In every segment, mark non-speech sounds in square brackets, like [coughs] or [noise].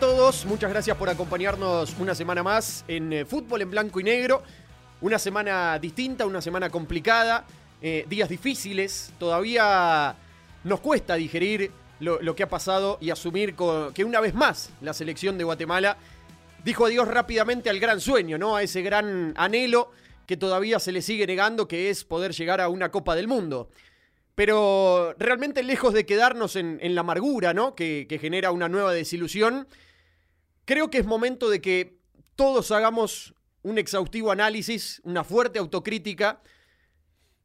Todos, muchas gracias por acompañarnos una semana más en eh, Fútbol en Blanco y Negro. Una semana distinta, una semana complicada, eh, días difíciles. Todavía nos cuesta digerir lo, que ha pasado y asumir que una vez más la selección de Guatemala dijo adiós rápidamente al gran sueño, ¿no? A ese gran anhelo que todavía se le sigue negando, que es poder llegar a una Copa del Mundo. Pero realmente lejos de quedarnos en, la amargura, ¿no? Que genera una nueva desilusión, creo que es momento de que todos hagamos un exhaustivo análisis, una fuerte autocrítica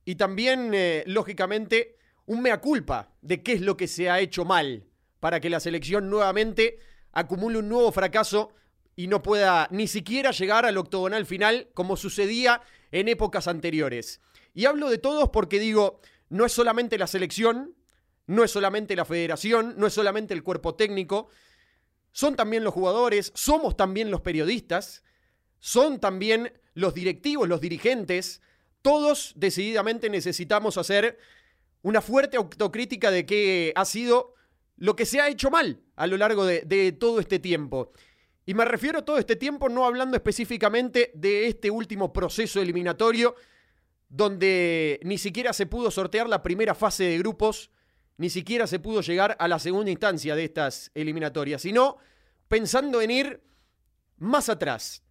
y también, eh, lógicamente, un mea culpa de qué es lo que se ha hecho mal para que la selección nuevamente acumule un nuevo fracaso y no pueda ni siquiera llegar al octogonal final como sucedía en épocas anteriores. Y hablo de todos porque digo, no es solamente la selección, no es solamente la federación, no es solamente el cuerpo técnico, son también los jugadores, somos también los periodistas, son también los directivos, los dirigentes, todos decididamente necesitamos hacer una fuerte autocrítica de qué ha sido lo que se ha hecho mal a lo largo de, de todo este tiempo. Y me refiero a todo este tiempo no hablando específicamente de este último proceso eliminatorio donde ni siquiera se pudo sortear la primera fase de grupos, ni siquiera se pudo llegar a la segunda instancia de estas eliminatorias, sino pensando en ir más atrás,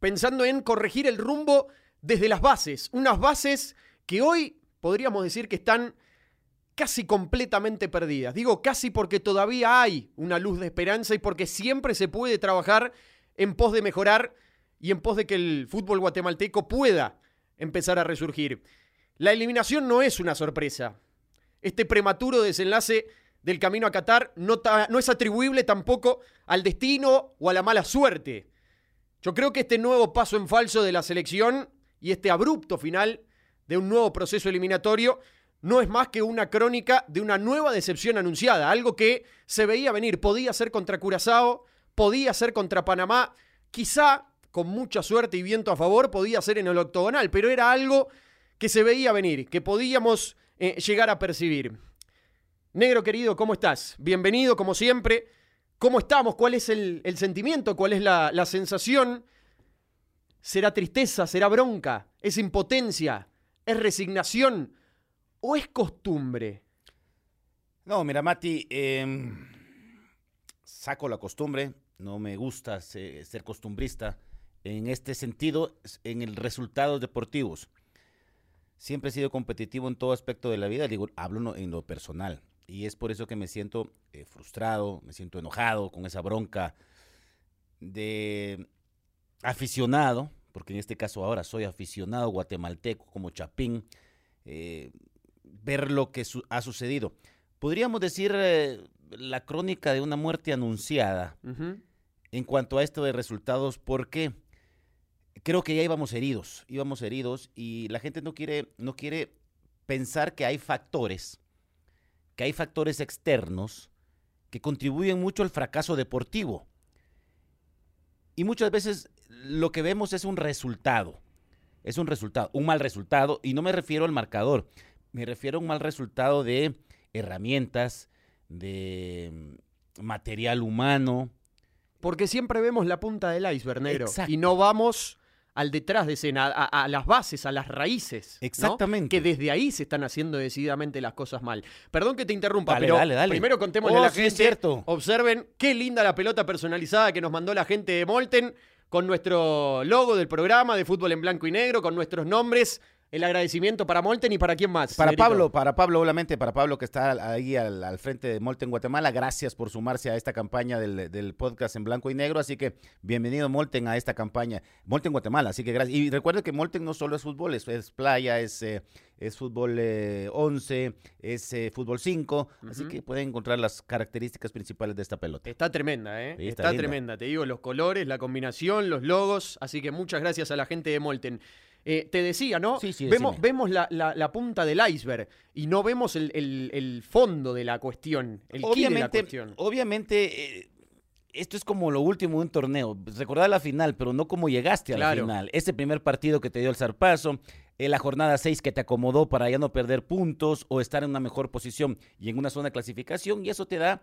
pensando en corregir el rumbo desde las bases, unas bases que hoy podríamos decir que están casi completamente perdidas. Digo casi porque todavía hay una luz de esperanza y porque siempre se puede trabajar en pos de mejorar y en pos de que el fútbol guatemalteco pueda empezar a resurgir. La eliminación no es una sorpresa. Este prematuro desenlace del camino a Qatar no, es atribuible tampoco al destino o a la mala suerte. Yo creo que este nuevo paso en falso de la selección y este abrupto final de un nuevo proceso eliminatorio no es más que una crónica de una nueva decepción anunciada, algo que se veía venir, podía ser contra Curazao, podía ser contra Panamá, quizá con mucha suerte y viento a favor podía ser en el octogonal, pero era algo que se veía venir, que podíamos eh, llegar a percibir. Negro querido, ¿cómo estás? Bienvenido como siempre. ¿Cómo estamos? ¿Cuál es el, sentimiento? ¿Cuál es la, sensación? ¿Será tristeza? ¿Será bronca? ¿Es impotencia? ¿Es resignación? ¿O es costumbre? No, mira, Mati, em, saco la costumbre, no me gusta se- ser costumbrista en este sentido, en el resultados deportivos. Siempre he sido competitivo en todo aspecto de la vida, digo, hablo no- en lo personal, y es por eso que me siento eh, frustrado, me siento enojado con esa bronca de aficionado, porque en este caso ahora soy aficionado guatemalteco como Chapín, eh, ver lo que su- ha sucedido. Podríamos decir eh, la crónica de una muerte anunciada en cuanto a esto de resultados, porque creo que ya íbamos heridos, íbamos heridos y la gente no quiere, no quiere pensar que hay factores, que hay factores externos que contribuyen mucho al fracaso deportivo. Y muchas veces lo que vemos es un resultado, es un resultado, un mal resultado, y no me refiero al marcador, me refiero a un mal resultado de herramientas, de mm, material humano, Porque siempre vemos la punta del iceberg, negro. Exacto. Y no vamos al detrás de escena, a, a las bases, a las raíces. ¿no? Exactamente. Que desde ahí se están haciendo decididamente las cosas mal. Perdón que te interrumpa, Dale, pero dale, dale. primero contémosle Oh, a la sí, es gente. cierto. Observen qué linda la pelota personalizada que nos mandó la gente de Molten con nuestro logo del programa de fútbol en blanco y negro, con nuestros nombres. El agradecimiento para Molten y para quién más. Para? Pablo, para Pablo, obviamente, para Pablo que está ahí al, al frente de Molten Guatemala, gracias por sumarse a esta campaña del, del podcast en blanco y negro, así que bienvenido Molten a esta campaña, Molten Guatemala, así que gracias. Y recuerde que Molten no solo es fútbol, es, es playa, es, eh, es fútbol eh, 11, es eh, fútbol 5, así que pueden encontrar las características principales de esta pelota. Está tremenda, ¿eh? Sí, está tremenda. Te digo, los colores, la combinación, los logos. Así que muchas gracias a la gente de Molten. Eh, te decía, ¿no? Sí, sí, vemos vemos la, la- la punta del iceberg y no vemos el, el- el fondo de la cuestión, el quid de la obviamente, cuestión. obviamente eh, esto es como lo último de un torneo. Recordar la final, pero no cómo llegaste a Claro. la final. Ese primer partido que te dio el zarpazo, eh, la jornada 6 que te acomodó para ya no perder puntos o estar en una mejor posición y en una zona de clasificación, y eso te da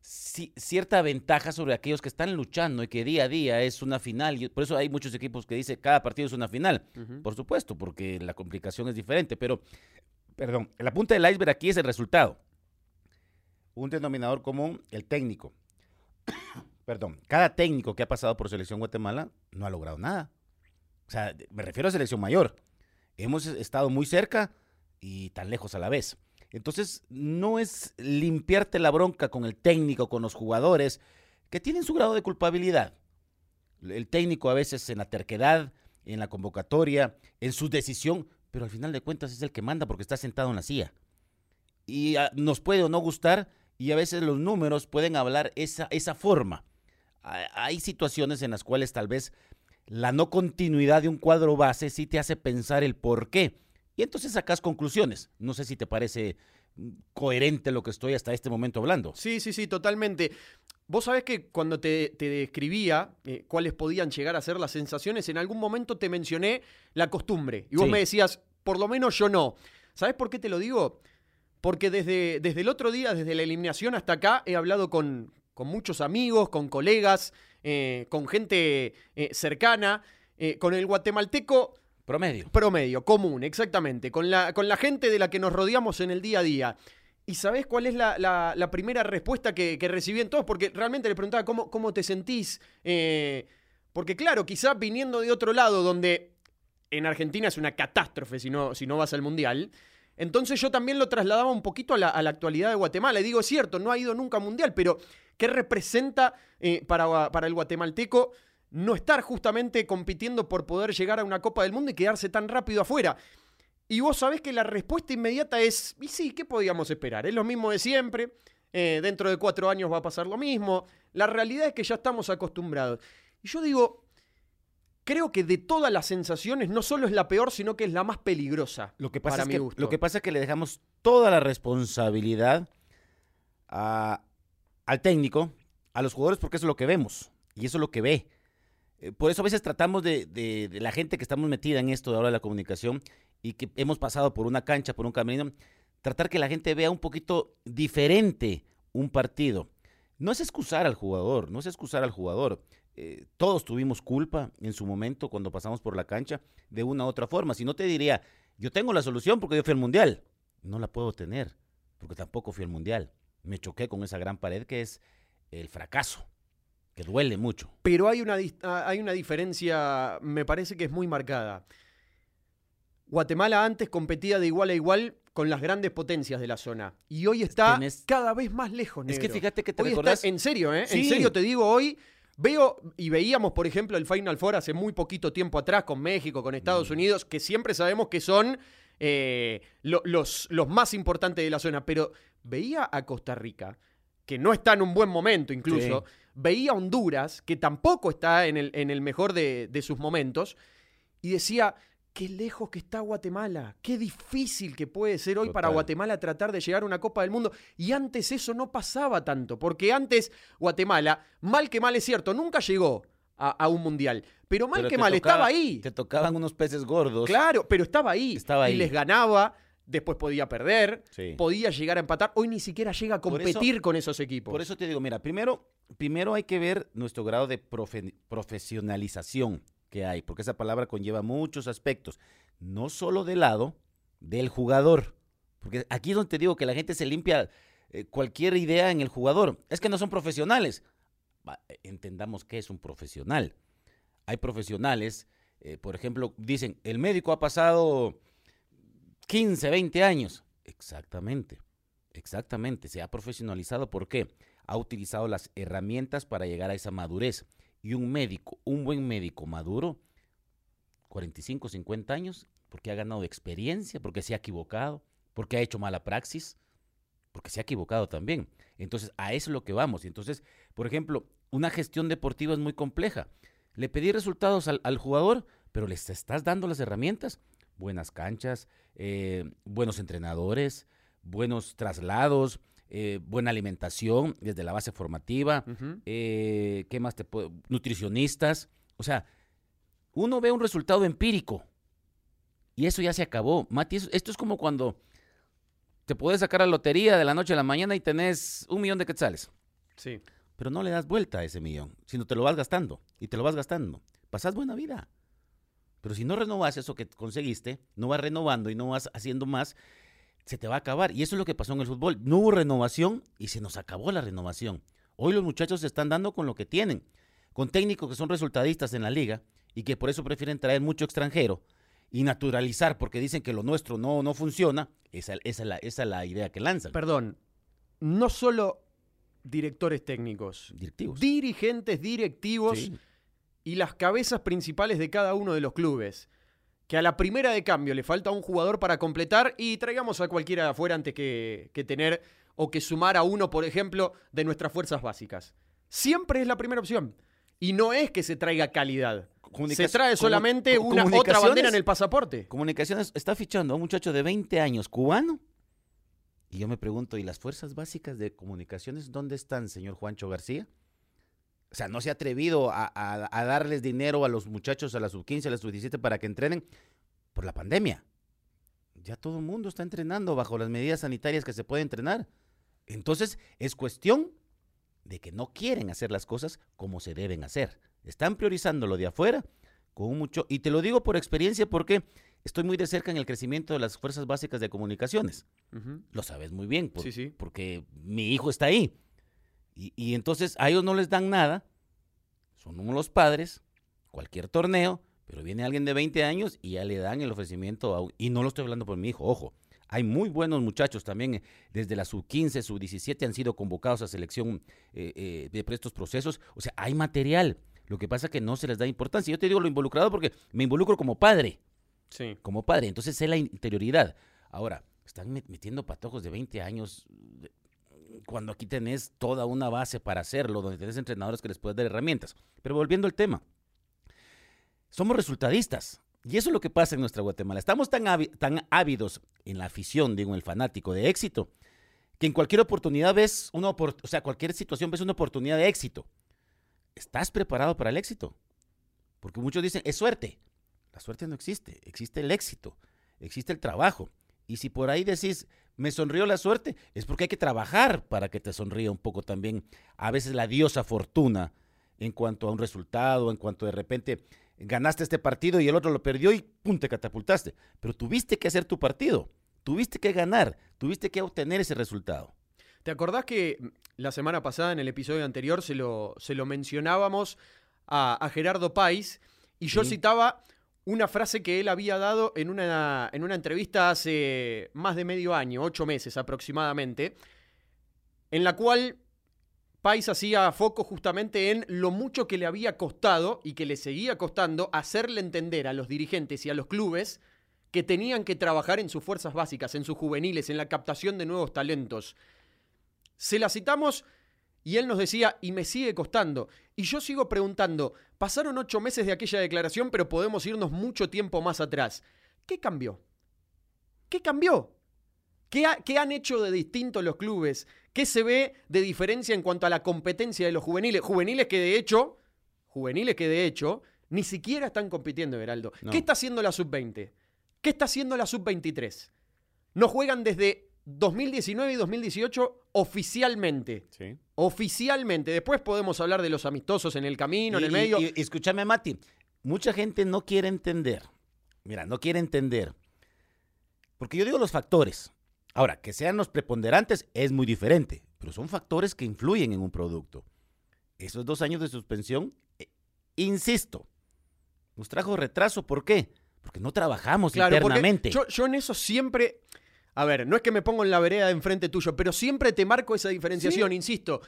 cierta ventaja sobre aquellos que están luchando y que día a día es una final. Y por eso hay muchos equipos que dicen cada partido es una final. Por supuesto, porque la complicación es diferente. Pero, perdón, la punta del iceberg aquí es el resultado. Un denominador común, el técnico. [coughs] perdón, cada técnico que ha pasado por selección Guatemala no ha logrado nada. O sea, me refiero a selección mayor. Hemos estado muy cerca y tan lejos a la vez. Entonces, no es limpiarte la bronca con el técnico, con los jugadores, que tienen su grado de culpabilidad. El técnico a veces en la terquedad, en la convocatoria, en su decisión, pero al final de cuentas es el que manda porque está sentado en la silla. Y ah, nos puede o no gustar, y a veces los números pueden hablar esa, esa forma. Hay situaciones en las cuales tal vez la no continuidad de un cuadro base sí te hace pensar el por qué. Y entonces sacas conclusiones. No sé si te parece mm, coherente lo que estoy hasta este momento hablando. Sí, sí, sí, totalmente. Vos sabés que cuando te, describía eh, cuáles podían llegar a ser las sensaciones, en algún momento te mencioné la costumbre. Y vos me decías, por lo menos yo no. ¿Sabés por qué te lo digo? Porque desde, desde el otro día, desde la eliminación hasta acá, he hablado con, muchos amigos, con colegas, eh, con gente eh, cercana. con el guatemalteco Promedio. Promedio, común, exactamente. Con la, con la gente de la que nos rodeamos en el día a día. ¿Y sabés cuál es la, primera respuesta que, recibí en todos? Porque realmente le preguntaba cómo, cómo te sentís. Eh, porque claro, quizás viniendo de otro lado, donde en Argentina es una catástrofe si no, si no vas al Mundial. Entonces yo también lo trasladaba un poquito a la, actualidad de Guatemala. Y digo, es cierto, no ha ido nunca a Mundial, pero ¿qué representa eh, para, para el guatemalteco no estar justamente compitiendo por poder llegar a una Copa del Mundo y quedarse tan rápido afuera. Y vos sabés que la respuesta inmediata es, y sí, ¿qué podíamos esperar? Es lo mismo de siempre, eh, dentro de cuatro años va a pasar lo mismo, la realidad es que ya estamos acostumbrados. Y yo digo, creo que de todas las sensaciones no solo es la peor, sino que es la más peligrosa. Lo que pasa, es, que, Lo que, pasa es que le dejamos toda la responsabilidad al técnico, a los jugadores, porque eso es lo que vemos y eso es lo que ve. Eh, por eso a veces tratamos de, la gente que estamos metida en esto de ahora de la comunicación y que hemos pasado por una cancha, por un camino, tratar que la gente vea un poquito diferente un partido. No es excusar al jugador, no es excusar al jugador. Eh, todos tuvimos culpa en su momento cuando pasamos por la cancha de una u otra forma. Si no te diría, yo tengo la solución porque yo fui al mundial. No la puedo tener porque tampoco fui al mundial. Me choqué con esa gran pared que es el fracaso que duele mucho. Pero hay una, ah, hay una diferencia, me parece que es muy marcada. Guatemala antes competía de igual a igual con las grandes potencias de la zona. Y hoy está cada vez más lejos, Es que fíjate que te hoy en serio, ¿eh? En serio te digo, hoy veo y veíamos, por ejemplo, el Final Four hace muy poquito tiempo atrás con México, con Estados mm. Unidos, que siempre sabemos que son eh, los, los más importantes de la zona. Pero veía a Costa Rica, que no está en un buen momento incluso veía Honduras, que tampoco está en el, en el mejor de, sus momentos, y decía, qué lejos que está Guatemala, qué difícil que puede ser hoy para Guatemala tratar de llegar a una Copa del Mundo. Y antes eso no pasaba tanto, porque antes Guatemala, mal que mal es cierto, nunca llegó a, un mundial. Pero mal que mal, estaba ahí. Te tocaban unos peces gordos. Claro, pero estaba ahí. Estaba ahí. Y les ganaba después podía perder, podía llegar a empatar, hoy ni siquiera llega a competir con esos equipos. Por eso te digo, mira, primero, primero hay que ver nuestro grado de profesionalización que hay, porque esa palabra conlleva muchos aspectos, no solo del lado del jugador, porque aquí es donde te digo que la gente se limpia eh, cualquier idea en el jugador, es que no son profesionales. entendamos qué es un profesional. Hay profesionales, eh, por ejemplo, dicen, el médico ha pasado 15, 20 años. Exactamente, exactamente. Se ha profesionalizado. ¿Por qué? Ha utilizado las herramientas para llegar a esa madurez. Y un médico, un buen médico maduro, 45, 50 años, porque ha ganado experiencia, porque se ha equivocado, porque ha hecho mala praxis, porque se ha equivocado también. Entonces, a eso es lo que vamos. Entonces, por ejemplo, una gestión deportiva es muy compleja. Le pedí resultados al, al jugador, pero les estás dando las herramientas buenas canchas, eh, buenos entrenadores, buenos traslados, eh, buena alimentación desde la base formativa, eh, ¿qué más te puedo? Nutricionistas. O sea, uno ve un resultado empírico y eso ya se acabó. Mati, esto es como cuando te puedes sacar la lotería de la noche a la mañana y tenés un millón de quetzales. Sí. Pero no le das vuelta a ese millón, sino te lo vas gastando y te lo vas gastando. Pasas buena vida. Pero si no renovas eso que conseguiste, no vas renovando y no vas haciendo más, se te va a acabar. Y eso es lo que pasó en el fútbol. No hubo renovación y se nos acabó la renovación. Hoy los muchachos se están dando con lo que tienen, con técnicos que son resultadistas en la liga y que por eso prefieren traer mucho extranjero y naturalizar porque dicen que lo nuestro no, no funciona. Esa, esa, es la, esa es la idea que lanzan. Perdón, no solo directores técnicos, Directivos. dirigentes, directivos Sí. Y las cabezas principales de cada uno de los clubes. Que a la primera de cambio le falta un jugador para completar y traigamos a cualquiera de afuera antes que, que tener o que sumar a uno, por ejemplo, de nuestras fuerzas básicas. Siempre es la primera opción. Y no es que se traiga calidad. Se trae solamente una otra bandera en el pasaporte. Comunicaciones está fichando a un muchacho de 20 años cubano. Y yo me pregunto, ¿y las fuerzas básicas de comunicaciones dónde están, señor Juancho García? O sea, no se ha atrevido a, a- a darles dinero a los muchachos, a la sub-15, a la sub-17 para que entrenen por la pandemia. Ya todo el mundo está entrenando bajo las medidas sanitarias que se puede entrenar. Entonces, es cuestión de que no quieren hacer las cosas como se deben hacer. Están priorizando lo de afuera con mucho, y te lo digo por experiencia porque estoy muy de cerca en el crecimiento de las fuerzas básicas de comunicaciones. Lo sabes muy bien, por- Sí, sí. porque mi hijo está ahí. Y, y entonces a ellos no les dan nada, son uno los padres, cualquier torneo, pero viene alguien de 20 años y ya le dan el ofrecimiento, a un- y no lo estoy hablando por mi hijo, ojo. Hay muy buenos muchachos también, eh, desde la sub-15, sub-17 han sido convocados a selección eh, eh, de estos procesos. O sea, hay material. Lo que pasa es que no se les da importancia. Yo te digo lo involucrado porque me involucro como padre Sí. como padre. Entonces sé la interioridad. Ahora, están met- metiendo patojos de 20 años cuando aquí tenés toda una base para hacerlo, donde tenés entrenadores que les puedes dar herramientas. Pero volviendo al tema, somos resultadistas. Y eso es lo que pasa en nuestra Guatemala. Estamos tan, tan ávidos en la afición, digo, en el fanático de éxito, que en cualquier oportunidad ves una opor- o sea, cualquier situación ves una oportunidad de éxito. ¿Estás preparado para el éxito? Porque muchos dicen, es suerte. La suerte no existe, existe el éxito, existe el trabajo. Y si por ahí decís, me sonrió la suerte, es porque hay que trabajar para que te sonría un poco también. A veces la diosa fortuna en cuanto a un resultado, en cuanto de repente ganaste este partido y el otro lo perdió y pum, te catapultaste. Pero tuviste que hacer tu partido, tuviste que ganar, tuviste que obtener ese resultado. ¿Te acordás que la semana pasada, en el episodio anterior, se lo, se lo mencionábamos a, a Gerardo País y yo Sí. citaba una frase que él había dado en una, en una entrevista hace más de medio año, ocho meses aproximadamente, en la cual País hacía foco justamente en lo mucho que le había costado y que le seguía costando hacerle entender a los dirigentes y a los clubes que tenían que trabajar en sus fuerzas básicas, en sus juveniles, en la captación de nuevos talentos. Se la citamos y él nos decía, y me sigue costando. Y yo sigo preguntando, pasaron ocho meses de aquella declaración, pero podemos irnos mucho tiempo más atrás. ¿Qué cambió? ¿Qué cambió? ¿Qué, ha- qué han hecho de distinto los clubes? ¿Qué se ve de diferencia en cuanto a la competencia de los juveniles? Juveniles que de hecho, juveniles que de hecho, ni siquiera están compitiendo, Heraldo. No. ¿Qué está haciendo la sub-20? ¿Qué está haciendo la sub-23? No juegan desde 2019 y 2018 oficialmente. Sí. Oficialmente. Después podemos hablar de los amistosos en el camino, en el medio. Y, y escúchame, Mati, mucha gente no quiere entender. Mira, no quiere entender. Porque yo digo los factores. Ahora, que sean los preponderantes es muy diferente, pero son factores que influyen en un producto. Esos dos años de suspensión, eh, insisto, nos trajo retraso. ¿Por qué? Porque no trabajamos Claro, internamente. Yo, yo en eso siempre. A ver, no es que me pongo en la vereda de enfrente tuyo, pero siempre te marco esa diferenciación, insisto.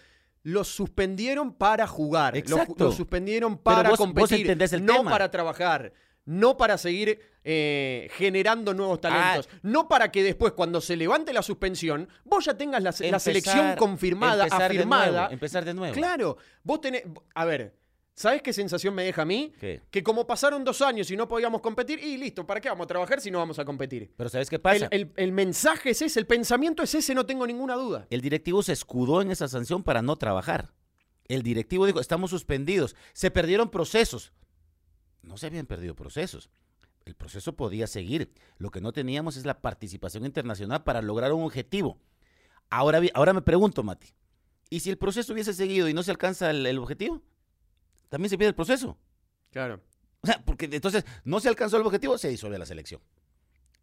Los suspendieron para jugar. Exacto. los suspendieron para vos- competir. el no tema. para trabajar. No para seguir eh, generando nuevos talentos. Ah. No para que después, cuando se levante la suspensión, vos ya tengas la, selección confirmada, empezar de afirmada. nuevo, empezar de nuevo. Claro, vos tenés. A ver, ¿sabés qué sensación me deja a mí? ¿Qué? Que como pasaron dos años y no podíamos competir, y listo, ¿para qué vamos a trabajar si no vamos a competir? Pero ¿sabes qué pasa? el- el mensaje es ese, el pensamiento es ese, no tengo ninguna duda. El directivo se escudó en esa sanción para no trabajar. El directivo dijo, estamos suspendidos. Se perdieron procesos. No se habían perdido procesos. El proceso podía seguir. Lo que no teníamos es la participación internacional para lograr un objetivo. Ahora, ahora me pregunto, Mati, Y si el proceso hubiese seguido y no se alcanza el, el objetivo, también se pierde el proceso. Claro. O sea, porque entonces no se alcanzó el objetivo, se disuelve la selección.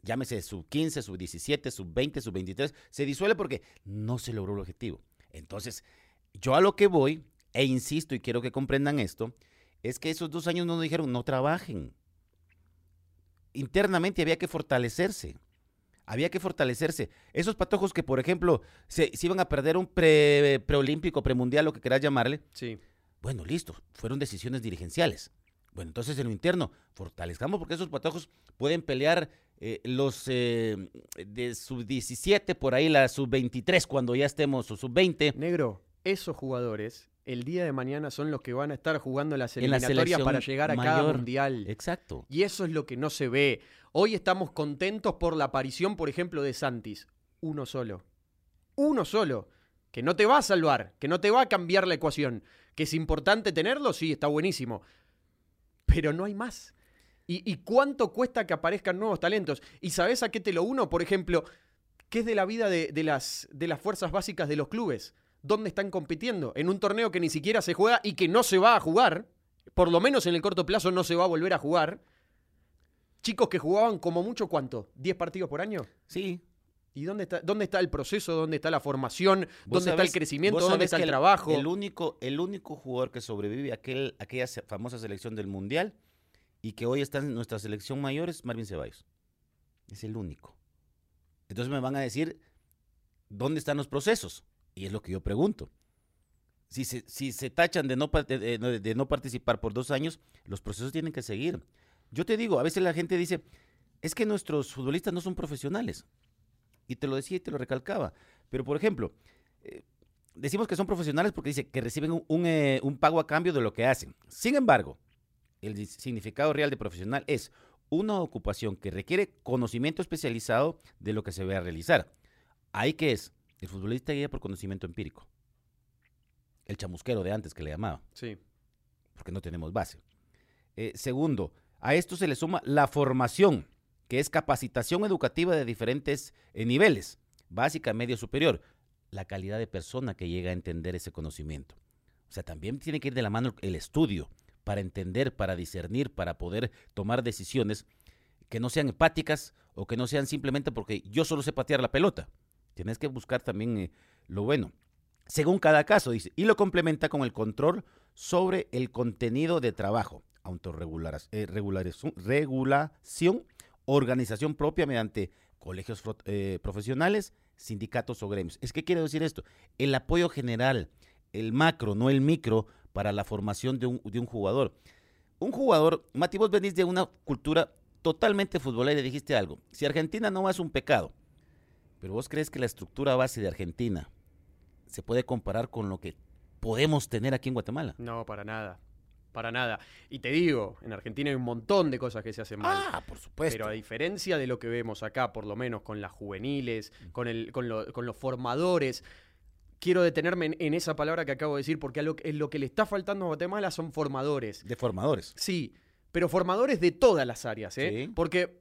Llámese sub 15, sub 17, sub 20, sub 23, se disuelve porque no se logró el objetivo. Entonces, yo a lo que voy, e insisto y quiero que comprendan esto, es que esos dos años no nos dijeron no trabajen. Internamente había que fortalecerse. Había que fortalecerse. Esos patojos que, por ejemplo, se, se iban a perder un pre, preolímpico, premundial, lo que quieras llamarle. Sí. Bueno, listo. Fueron decisiones dirigenciales. Bueno, entonces en lo interno, fortalezcamos porque esos patojos pueden pelear eh, los eh, de sub-17, por ahí la sub-23 cuando ya estemos, o sub-20. Negro, esos jugadores el día de mañana son los que van a estar jugando las la eliminatorias selección para llegar a cada mundial. Exacto. Y eso es lo que no se ve. Hoy estamos contentos por la aparición, por ejemplo, de Santis. Uno solo. Uno solo. Que no te va a salvar, que no te va a cambiar la ecuación. Que es importante tenerlo, sí, está buenísimo. Pero no hay más. ¿Y, cuánto cuesta que aparezcan nuevos talentos? ¿Y sabes a qué te lo uno? Por ejemplo, ¿qué es de la vida de, de las, de las fuerzas básicas de los clubes? ¿Dónde están compitiendo? En un torneo que ni siquiera se juega y que no se va a jugar. Por lo menos en el corto plazo no se va a volver a jugar. Chicos que jugaban como mucho, ¿cuánto? ¿10 partidos por año? Sí. ¿Y dónde está, dónde está el proceso? ¿Dónde está la formación? ¿Dónde está el crecimiento? ¿Dónde está el trabajo? El único, el único jugador que sobrevive a aquel, aquella famosa selección del Mundial y que hoy está en nuestra selección mayor es Marvin Ceballos. Es el único. Entonces me van a decir, ¿dónde están los procesos? Y es lo que yo pregunto. Si se, si se tachan de no, pa- de- de- de no participar por dos años, los procesos tienen que seguir. Yo te digo, a veces la gente dice, es que nuestros futbolistas no son profesionales. Y te lo decía y te lo recalcaba. Pero, por ejemplo, eh, decimos que son profesionales porque dice que reciben un, un, eh, un pago a cambio de lo que hacen. Sin embargo, el significado real de profesional es una ocupación que requiere conocimiento especializado de lo que se va a realizar. Ahí que es, el futbolista guía por conocimiento empírico. El chamusquero de antes que le llamaba Sí. porque no tenemos base. Eh, segundo, a esto se le suma la formación, que es capacitación educativa de diferentes eh, niveles, básica, medio, superior. La calidad de persona que llega a entender ese conocimiento. O sea, también tiene que ir de la mano el estudio para entender, para discernir, para poder tomar decisiones que no sean empáticas o que no sean simplemente porque yo solo sé patear la pelota. Tienes que buscar también eh, lo bueno. Según cada caso, dice, y lo complementa con el control sobre el contenido de trabajo, autorregularas- eh, regulación, organización propia mediante colegios eh, profesionales, sindicatos o gremios. Es que quiere decir esto, el apoyo general, el macro, no el micro, para la formación de un, de un jugador. Un jugador, Mati, vos venís de una cultura totalmente futbolera y dijiste algo. Si Argentina no es un pecado, pero vos crees que la estructura base de Argentina se puede comparar con lo que podemos tener aquí en Guatemala. No, para nada. Para nada. Y te digo, en Argentina hay un montón de cosas que se hacen mal. Ah, por supuesto. Pero a diferencia de lo que vemos acá, por lo menos con las juveniles, con, el, con, lo- con los formadores, quiero detenerme en, en esa palabra que acabo de decir, porque a lo, que- lo que le está faltando a Guatemala son formadores. de formadores. Sí, pero formadores de todas las áreas, ¿eh? Sí. Porque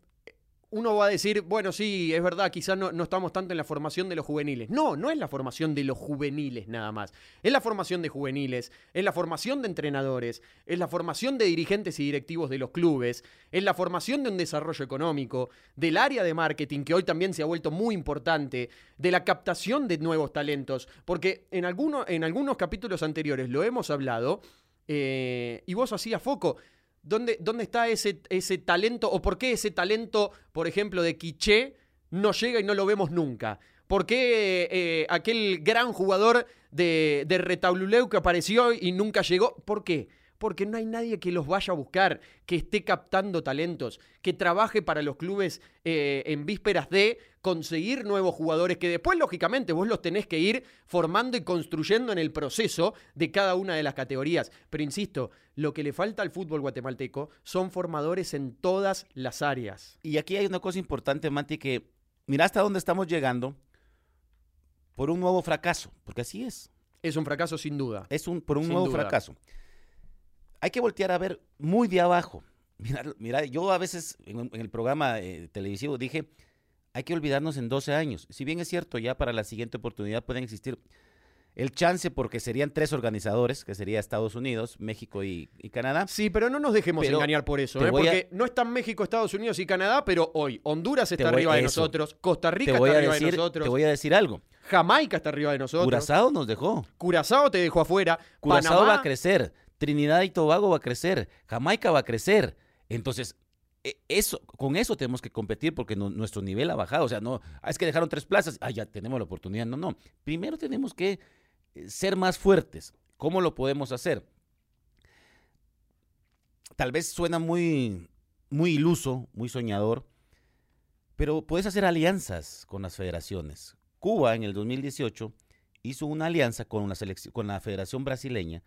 uno va a decir, bueno, sí, es verdad, quizás no, no estamos tanto en la formación de los juveniles. No, no es la formación de los juveniles nada más. Es la formación de juveniles, es la formación de entrenadores, es la formación de dirigentes y directivos de los clubes, es la formación de un desarrollo económico, del área de marketing, que hoy también se ha vuelto muy importante, de la captación de nuevos talentos. Porque en, alguno- en algunos capítulos anteriores lo hemos hablado, eh, y vos hacías foco. ¿Dónde, dónde está ese, ese talento? ¿O por qué ese talento, por ejemplo, de Quiché no llega y no lo vemos nunca? ¿Por qué eh, aquel gran jugador de, de Retaululeu que apareció y nunca llegó? ¿Por qué? Porque no hay nadie que los vaya a buscar, que esté captando talentos, que trabaje para los clubes eh, en vísperas de conseguir nuevos jugadores, que después, lógicamente, vos los tenés que ir formando y construyendo en el proceso de cada una de las categorías. Pero insisto, lo que le falta al fútbol guatemalteco son formadores en todas las áreas. Y aquí hay una cosa importante, Mati, que mira hasta dónde estamos llegando por un nuevo fracaso, porque así es. Es un fracaso sin duda. Es un, por un Sin nuevo duda. fracaso. Hay que voltear a ver muy de abajo. [laughs] Mira, mira yo a veces en, en el programa eh, televisivo dije, hay que olvidarnos en 12 años. Si bien es cierto, ya para la siguiente oportunidad pueden existir. el chance porque serían tres organizadores, que sería Estados Unidos, México y, y Canadá. Sí, pero no nos dejemos Pero engañar por eso, ¿eh? a- porque no están México, Estados Unidos y Canadá, pero hoy Honduras está arriba de eso. nosotros, Costa Rica está arriba decir, de nosotros, te voy a decir algo. Jamaica está arriba de nosotros, Curazao nos dejó. Curazao te dejó afuera, Curazao Panamá, va a crecer, Trinidad y Tobago va a crecer, Jamaica va a crecer. Entonces, e- eso, con eso tenemos que competir porque nuestro nivel ha bajado. O sea, no, ah, es que dejaron tres plazas, ah, ya tenemos la oportunidad. No, no. Primero tenemos que eh, ser más fuertes. ¿Cómo lo podemos hacer? Tal vez suena muy, muy iluso, muy soñador, pero puedes hacer alianzas con las federaciones. Cuba en el 2018 hizo una alianza con con la Federación Brasileña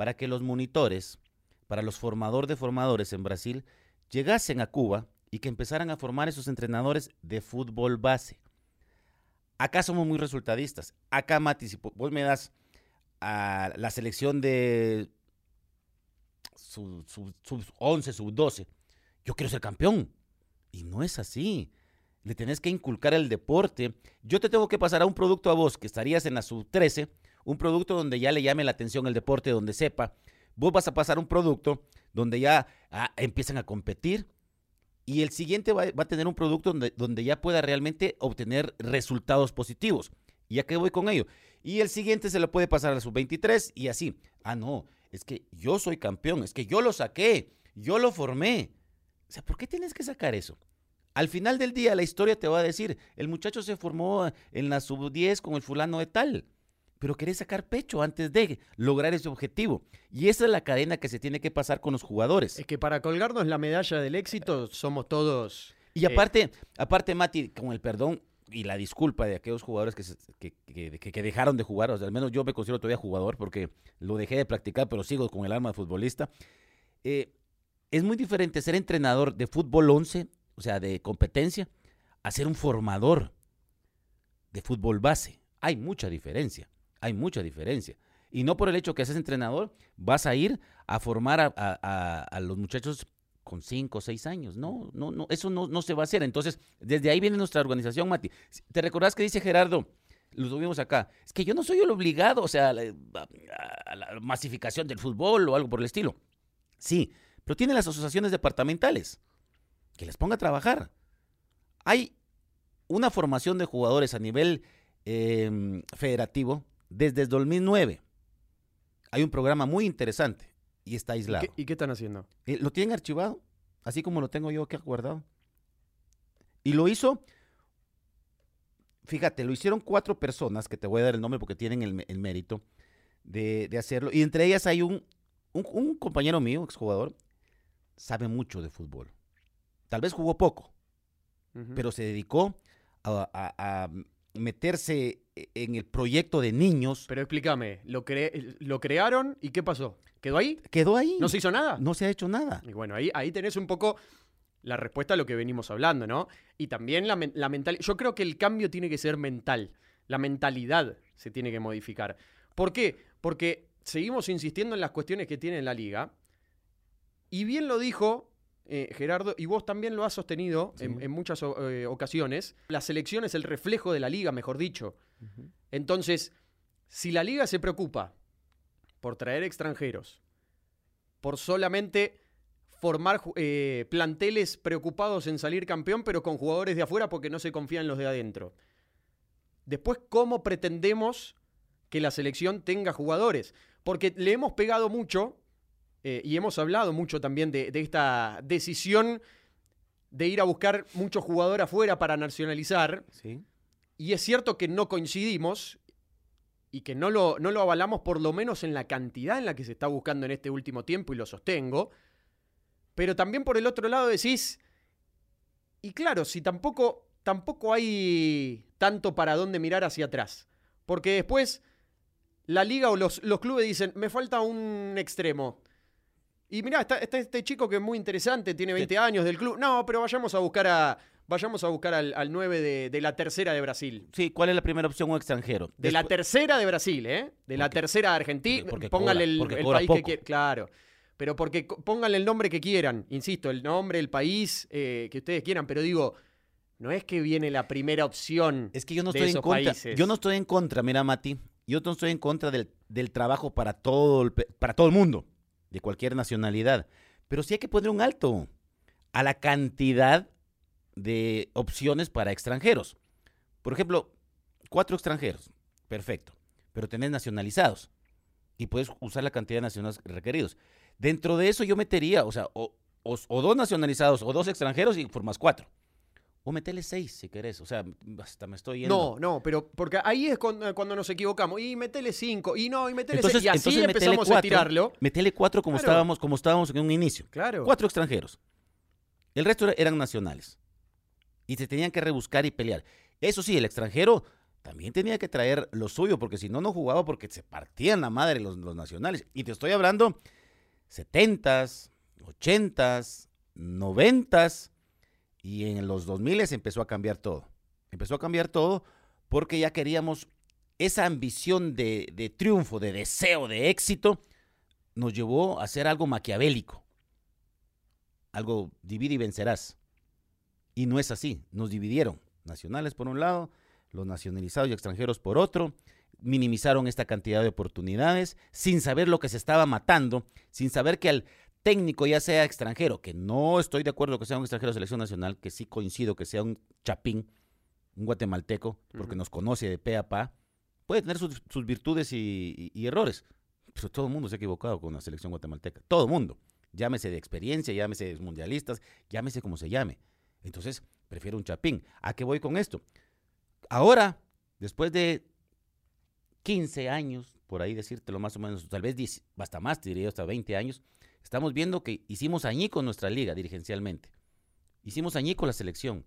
para que los monitores, para los formadores de formadores en Brasil, llegasen a Cuba y que empezaran a formar esos entrenadores de fútbol base. Acá somos muy resultadistas. Acá, Mati, vos me das a la selección de sub, sub, sub 11, sub 12, yo quiero ser campeón. Y no es así. Le tenés que inculcar el deporte. Yo te tengo que pasar a un producto a vos que estarías en la sub 13, un producto donde ya le llame la atención el deporte, donde sepa. Vos vas a pasar un producto donde ya ah, empiezan a competir y el siguiente va, va a tener un producto donde, donde ya pueda realmente obtener resultados positivos. ¿Y a qué voy con ello? Y el siguiente se lo puede pasar a la sub-23 y así. Ah, no, es que yo soy campeón, es que yo lo saqué, yo lo formé. O sea, ¿por qué tienes que sacar eso? Al final del día la historia te va a decir, el muchacho se formó en la sub-10 con el fulano de tal, pero querés sacar pecho antes de lograr ese objetivo. Y esa es la cadena que se tiene que pasar con los jugadores. Es que para colgarnos la medalla del éxito somos todos... Y aparte, aparte, Mati, con el perdón y la disculpa de aquellos jugadores que, se- que- que dejaron de jugar, o sea, al menos yo me considero todavía jugador porque lo dejé de practicar, pero sigo con el alma de futbolista. eh, es muy diferente ser entrenador de fútbol 11, o sea, de competencia, a ser un formador de fútbol base. Hay mucha diferencia, hay mucha diferencia. Y no por el hecho que seas entrenador, vas a ir a formar a, los muchachos con 5 o 6 años. No, no, no, eso no, no se va a hacer. Entonces, desde ahí viene nuestra organización, Mati. ¿Te recordás que dice Gerardo? Lo tuvimos acá. Es que yo no soy el obligado, o sea, a la, masificación del fútbol o algo por el estilo. Sí, pero tiene las asociaciones departamentales. Que les ponga a trabajar. Hay una formación de jugadores a nivel eh, federativo desde el 2009. Hay un programa muy interesante y está ¿Y aislado. qué, y qué están haciendo? Eh, lo tienen archivado, así como lo tengo yo aquí guardado. Y lo hizo, fíjate, lo hicieron cuatro personas, que te voy a dar el nombre porque tienen el, el mérito de, de hacerlo. Y entre ellas hay un, un, un compañero mío, exjugador, sabe mucho de fútbol. Tal vez jugó poco, pero se dedicó a, a- a meterse en el proyecto de niños. Pero explícame, ¿lo, cre- ¿lo crearon y qué pasó? ¿Quedó ahí? Quedó ahí. ¿No se hizo nada? No se ha hecho nada. Y bueno, ahí, ahí tenés un poco la respuesta a lo que venimos hablando, ¿no? Y también la, la mental. Yo creo que el cambio tiene que ser mental. La mentalidad se tiene que modificar. ¿Por qué? Porque seguimos insistiendo en las cuestiones que tiene la liga. Y bien lo dijo eh, Gerardo, y vos también lo has sostenido Sí. en, en muchas eh, ocasiones. La selección es el reflejo de la liga, mejor dicho. Entonces, si la liga se preocupa por traer extranjeros, por solamente formar eh, planteles preocupados en salir campeón, pero con jugadores de afuera porque no se confían en los de adentro. Después, ¿cómo pretendemos que la selección tenga jugadores? Porque le hemos pegado mucho eh, y hemos hablado mucho también de, de esta decisión de ir a buscar mucho jugador afuera para nacionalizar. Sí. Y es cierto que no coincidimos y que no lo, no lo avalamos por lo menos en la cantidad en la que se está buscando en este último tiempo y lo sostengo. Pero también por el otro lado decís, y claro, si tampoco, tampoco hay tanto para dónde mirar hacia atrás. Porque después la liga o los, los clubes dicen, me falta un extremo. Y mirá, está, está este chico que es muy interesante, tiene 20 años del club. No, pero vayamos a buscar a. Vayamos a buscar al, al 9 de, de la tercera de Brasil. Sí, ¿cuál es la primera opción? Un extranjero. De la tercera de Brasil, ¿eh? De la tercera de Argentina. porque- porque Póngale cobra- el, porque el país que poco. quieran. Claro. Pero porque pónganle el nombre que quieran. Insisto, el nombre, el país eh, que ustedes quieran. Pero digo, no es que viene la primera opción. Es que yo no estoy en contra. países. Yo no estoy en contra, mira, Mati. yo no estoy en contra del, del trabajo para todo, el, para todo el mundo, de cualquier nacionalidad. Pero sí hay que poner un alto a la cantidad de opciones para extranjeros. Por ejemplo, cuatro extranjeros, perfecto, pero tenés nacionalizados y puedes usar la cantidad de nacionales requeridos. Dentro de eso yo metería, o sea, o, dos nacionalizados o dos extranjeros y formas cuatro. O metele seis si querés. O sea, hasta me estoy yendo. No, no, pero porque ahí es cuando, nos equivocamos. Y metele cinco. Y no, y metele seis. Y así empezamos a tirarlo. Metele cuatro como, estábamos, como estábamos en un inicio. Claro. Cuatro extranjeros. El resto eran nacionales. Y se tenían que rebuscar y pelear. Eso sí, el extranjero también tenía que traer lo suyo, porque si no, no jugaba porque se partían la madre los, los nacionales. Y te estoy hablando 70s, 80s, 90s, y en los 2000 empezó a cambiar todo. Empezó a cambiar todo porque ya queríamos esa ambición de, de triunfo, de deseo, de éxito, nos llevó a hacer algo maquiavélico. Algo divide y vencerás. Y no es así, nos dividieron. Nacionales por un lado, los nacionalizados y extranjeros por otro, minimizaron esta cantidad de oportunidades sin saber lo que se estaba matando, sin saber que al técnico ya sea extranjero, que no estoy de acuerdo que sea un extranjero de selección nacional, que sí coincido que sea un chapín, un guatemalteco, porque nos conoce de pe a pa, puede tener sus, virtudes y, errores, pero todo el mundo se ha equivocado con la selección guatemalteca, todo el mundo, llámese de experiencia, llámese de mundialistas, llámese como se llame. Entonces, prefiero un chapín. ¿A qué voy con esto? Ahora, después de 15 años, por ahí decírtelo más o menos, tal vez 10, hasta más, te diría hasta 20 años, estamos viendo que hicimos añico nuestra liga dirigencialmente. Hicimos añico la selección.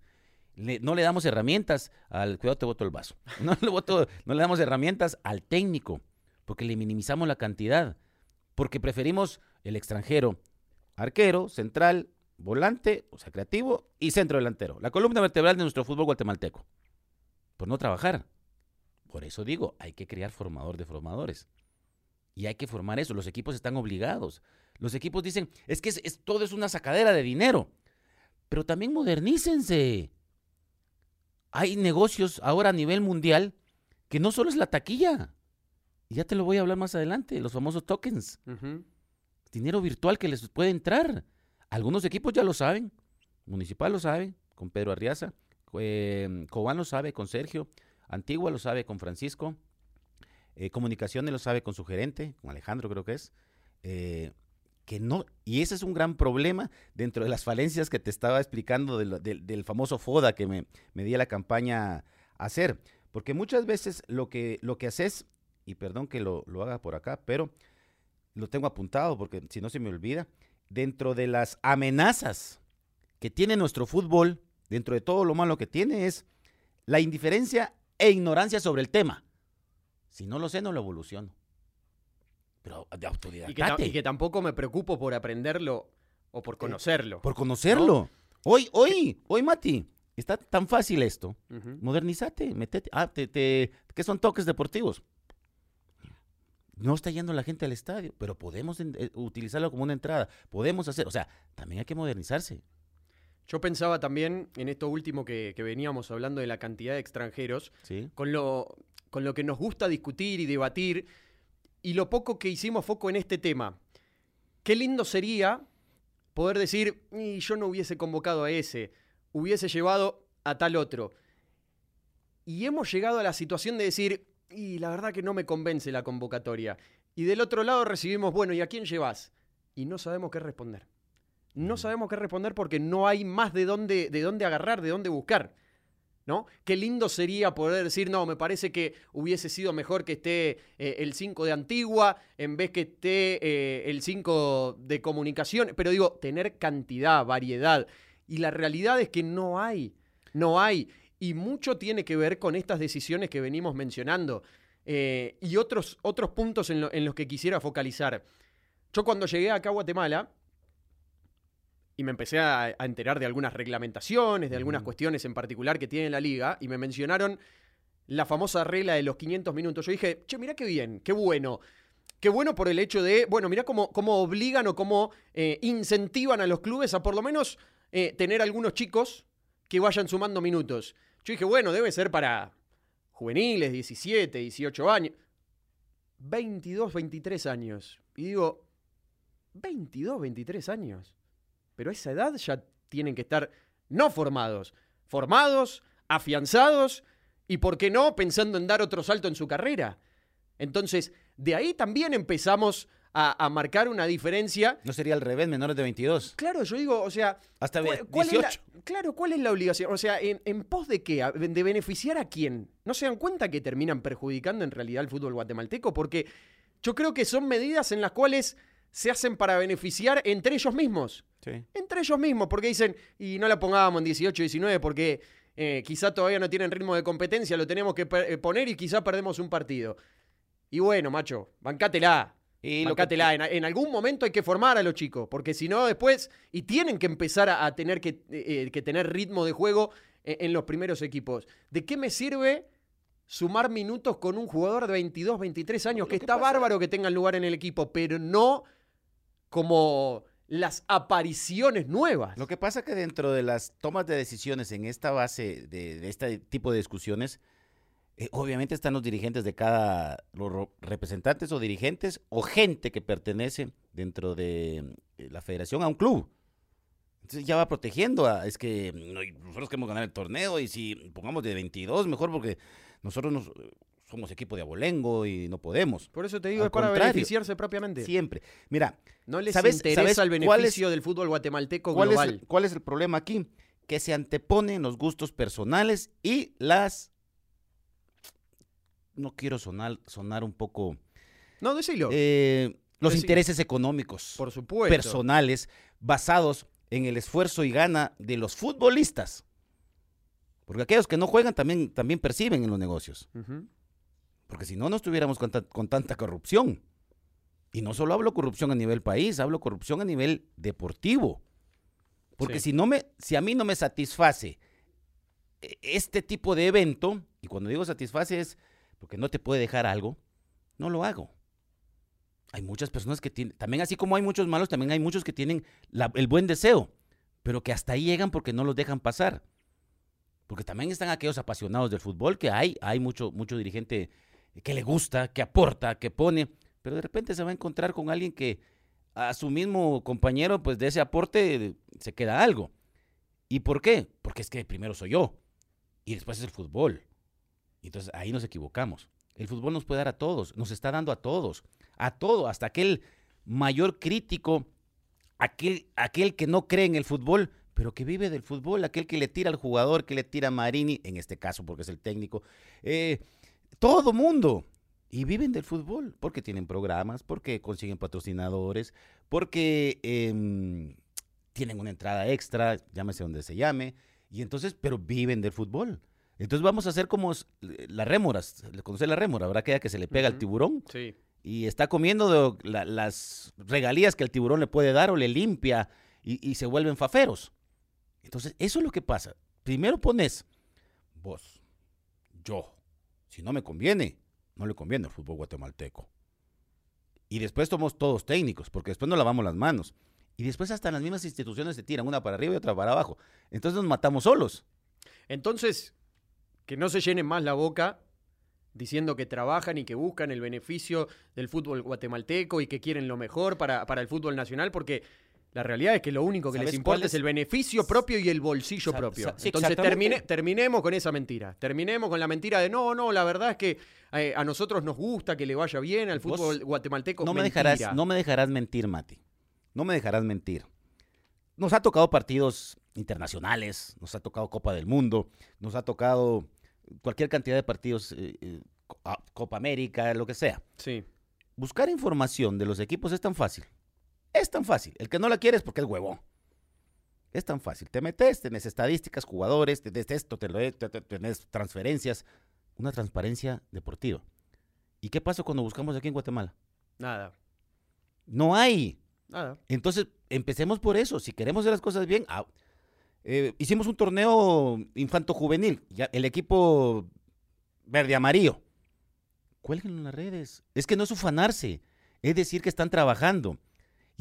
no le damos herramientas al cuidado te voto el vaso. [laughs] No le, no le damos herramientas al técnico, porque le minimizamos la cantidad, porque preferimos el extranjero, arquero, central, volante, o sea, creativo y centro delantero. La columna vertebral de nuestro fútbol guatemalteco. Por no trabajar. Por eso digo, hay que crear formador de formadores. Y hay que formar eso. Los equipos están obligados. Los equipos dicen, es que es, todo es una sacadera de dinero. Pero también modernícense. Hay negocios ahora a nivel mundial que no solo es la taquilla. Y ya te lo voy a hablar más adelante, los famosos tokens. Dinero virtual que les puede entrar. Algunos equipos ya lo saben. Municipal lo sabe, con Pedro Arriaza. Eh, Cobán lo sabe, con Sergio. Antigua lo sabe con Francisco. Eh, comunicaciones lo sabe con su gerente, con Alejandro creo que es. Eh, que no, y ese es un gran problema dentro de las falencias que te estaba explicando del, famoso FODA que me, me di a la campaña hacer. Porque muchas veces lo que, lo que haces, y perdón que lo, lo haga por acá, pero lo tengo apuntado porque si no se me olvida, dentro de las amenazas que tiene nuestro fútbol, dentro de todo lo malo que tiene, es la indiferencia e ignorancia sobre el tema. Si no lo sé, no lo evoluciono. Pero de autoridad. Y que, tampoco me preocupo por aprenderlo o por conocerlo. por conocerlo. Hoy, hoy, hoy, Mati, está tan fácil esto. Modernízate, metete. Ah, te, ¿qué son toques deportivos? No está yendo la gente al estadio, pero podemos eh, utilizarlo como una entrada. Podemos hacer, o sea, también hay que modernizarse. Yo pensaba también en esto último que, veníamos hablando de la cantidad de extranjeros, con, lo, con lo que nos gusta discutir y debatir, y lo poco que hicimos foco en este tema. Qué lindo sería poder decir, y yo no hubiese convocado a ese, hubiese llevado a tal otro. Y hemos llegado a la situación de decir, y la verdad que no me convence la convocatoria. Y del otro lado recibimos, bueno, ¿y a quién llevas? Y no sabemos qué responder no sabemos qué responder porque no hay más de dónde, de dónde agarrar, de dónde buscar. ¿No? Qué lindo sería poder decir, no, me parece que hubiese sido mejor que esté eh, el 5 de Antigua en vez que esté eh, el 5 de comunicación. Pero digo, tener cantidad, variedad. Y la realidad es que no hay, no hay. Y mucho tiene que ver con estas decisiones que venimos mencionando. Eh, y otros, otros puntos en, en los que quisiera focalizar. Yo cuando llegué acá a Guatemala, y me empecé a, enterar de algunas reglamentaciones, de algunas cuestiones en particular que tiene la liga, y me mencionaron la famosa regla de los 500 minutos. Yo dije, che, mira qué bien, qué bueno. Qué bueno por el hecho de, bueno, mira cómo, cómo obligan o cómo eh, incentivan a los clubes a por lo menos eh, tener algunos chicos que vayan sumando minutos. Yo dije, bueno, debe ser para juveniles, 17, 18 años. 22, 23 años. Y digo, 22, 23 años. Pero a esa edad ya tienen que estar no formados, formados, afianzados y, ¿por qué no?, pensando en dar otro salto en su carrera. Entonces, de ahí también empezamos a, marcar una diferencia. ¿No sería al revés, menores de 22? Claro, yo digo, o sea... Hasta 18. claro, ¿cuál es la obligación? O sea, ¿en, pos de qué? ¿De beneficiar a quién? ¿No se dan cuenta que terminan perjudicando en realidad al fútbol guatemalteco? Porque yo creo que son medidas en las cuales se hacen para beneficiar entre ellos mismos. Sí. Entre ellos mismos, porque dicen, y no la pongábamos en 18, 19, porque eh, quizá todavía no tienen ritmo de competencia, lo tenemos que eh, poner y quizá perdemos un partido. Y bueno, macho, bancátela. Y bancátela. En, algún momento hay que formar a los chicos, porque si no, después. Y tienen que empezar a, tener eh, que, tener ritmo de juego en, los primeros equipos. ¿De qué me sirve sumar minutos con un jugador de 22, 23 años? Que, está bárbaro que tenga lugar en el equipo, pero no como las apariciones nuevas. Lo que pasa es que dentro de las tomas de decisiones en esta base de este tipo de discusiones eh, obviamente están los dirigentes de cada, los representantes o dirigentes o gente que pertenece dentro de eh, la federación a un club. Entonces ya va protegiendo a, es que nosotros queremos ganar el torneo y si pongamos de 22 mejor porque nosotros nos, somos equipo de abolengo y no podemos. Por eso te digo, es para beneficiarse propiamente. Siempre. Mira, no les interesa el beneficio del fútbol guatemalteco global. ¿Cuál es el problema aquí? Que se anteponen los gustos personales y las no quiero sonar, sonar un poco... No, decilo. Eh, los intereses económicos. Por supuesto. Personales, basados en el esfuerzo y gana de los futbolistas. Porque aquellos que no juegan también, también perciben en los negocios. Porque si no, no estuviéramos con, tanta corrupción. Y no solo hablo corrupción a nivel país, hablo corrupción a nivel deportivo. Porque si, no me, si a mí no me satisface e, este tipo de evento, y cuando digo satisface es porque no te puede dejar algo, no lo hago. Hay muchas personas que tienen, también así como hay muchos malos, también hay muchos que tienen el buen deseo, pero que hasta ahí llegan porque no los dejan pasar. Porque también están aquellos apasionados del fútbol, que hay, hay mucho, mucho dirigente que le gusta, que aporta, que pone, pero de repente se va a encontrar con alguien que a su mismo compañero, pues de ese aporte se queda algo. ¿Y por qué? Porque es que primero soy yo y después es el fútbol. Entonces ahí nos equivocamos. El fútbol nos puede dar a todos, nos está dando a todos, a todo, hasta aquel mayor crítico, aquel, aquel que no cree en el fútbol, pero que vive del fútbol, aquel que le tira al jugador, que le tira a Marini, en este caso porque es el técnico, eh, todo mundo. Y viven del fútbol, porque tienen programas, porque consiguen patrocinadores, porque em, tienen una entrada extra, llámese donde se llame, y entonces, pero viven del fútbol. Entonces vamos a hacer como las rémoras. ¿Conoce la rémora? Habrá que que se le pega al tiburón. Sí. Y está comiendo las regalías que el tiburón le puede dar o le limpia y, se vuelven faferos. Entonces, eso es lo que pasa. Primero pones vos, yo. Si no me conviene, no le conviene al fútbol guatemalteco. Y después somos todos técnicos, porque después no lavamos las manos. Y después hasta las mismas instituciones se tiran, una para arriba y otra para abajo. Entonces nos matamos solos. Entonces, que no se llenen más la boca diciendo que trabajan y que buscan el beneficio del fútbol guatemalteco y que quieren lo mejor para, para el fútbol nacional, porque la realidad es que lo único que les importa es? el beneficio propio y el bolsillo propio. Entonces terminemos con esa mentira. Terminemos con la mentira de no, no, la verdad es que eh, a nosotros nos gusta que le vaya bien al fútbol guatemalteco. No me, dejarás, no me dejarás mentir, Mati. No me dejarás mentir. Nos ha tocado partidos internacionales, nos ha tocado Copa del Mundo, nos ha tocado cualquier cantidad de partidos, eh, eh, Copa América, lo que sea. Sí. Buscar información de los equipos es tan fácil. Es tan fácil. El que no la quiere es porque es huevón. Es tan fácil. Te metes, tenés estadísticas, jugadores, tenés esto, tenés transferencias. Una transparencia deportiva. ¿Y qué pasa cuando buscamos aquí en Guatemala? Nada. No hay. Nada. Entonces, empecemos por eso. Si queremos hacer las cosas bien, ah, eh, hicimos un torneo infanto-juvenil, el equipo verde-amarillo. Cuélguenlo en las redes. Es que no es ufanarse, es decir que están trabajando.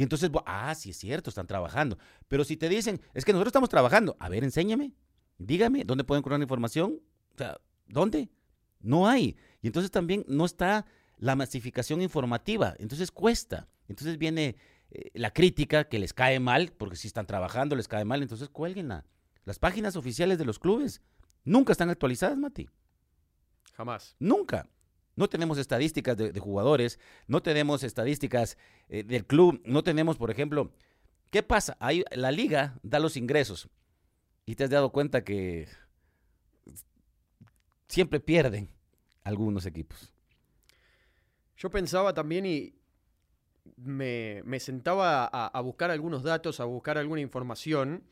Y entonces, ah, sí es cierto, están trabajando. Pero si te dicen, es que nosotros estamos trabajando, a ver, enséñame, dígame, ¿dónde pueden encontrar información? O sea, ¿dónde? No hay. Y entonces también no está la masificación informativa. Entonces cuesta. Entonces viene eh, la crítica que les cae mal, porque si están trabajando les cae mal, entonces cuélguenla. Las páginas oficiales de los clubes nunca están actualizadas, Mati. Jamás. Nunca. No tenemos estadísticas de, jugadores, no tenemos estadísticas eh, del club, no tenemos, por ejemplo, ¿qué pasa? Ahí, la liga da los ingresos y te has dado cuenta que siempre pierden algunos equipos. Yo pensaba también y me, sentaba a, buscar algunos datos, a buscar alguna información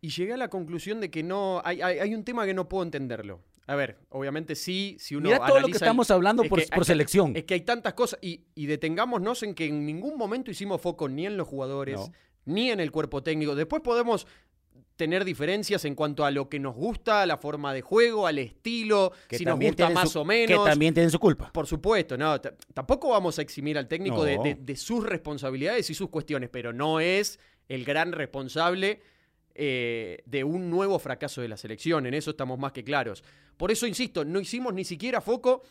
y llegué a la conclusión de que no, hay, hay un tema que no puedo entenderlo. A ver, obviamente sí, si uno. Mira todo lo que estamos hablando por, selección. es que hay tantas cosas. Y, detengámonos en que en ningún momento hicimos foco ni en los jugadores, ni en el cuerpo técnico. Después podemos tener diferencias en cuanto a lo que nos gusta, a la forma de juego, al estilo, si nos gusta más o menos. Que también tienen su culpa. Por supuesto, no. Tampoco vamos a eximir al técnico de sus responsabilidades y sus cuestiones, pero no es el gran responsable eh, de un nuevo fracaso de la selección. En eso estamos más que claros. Por eso, insisto, no hicimos ni siquiera foco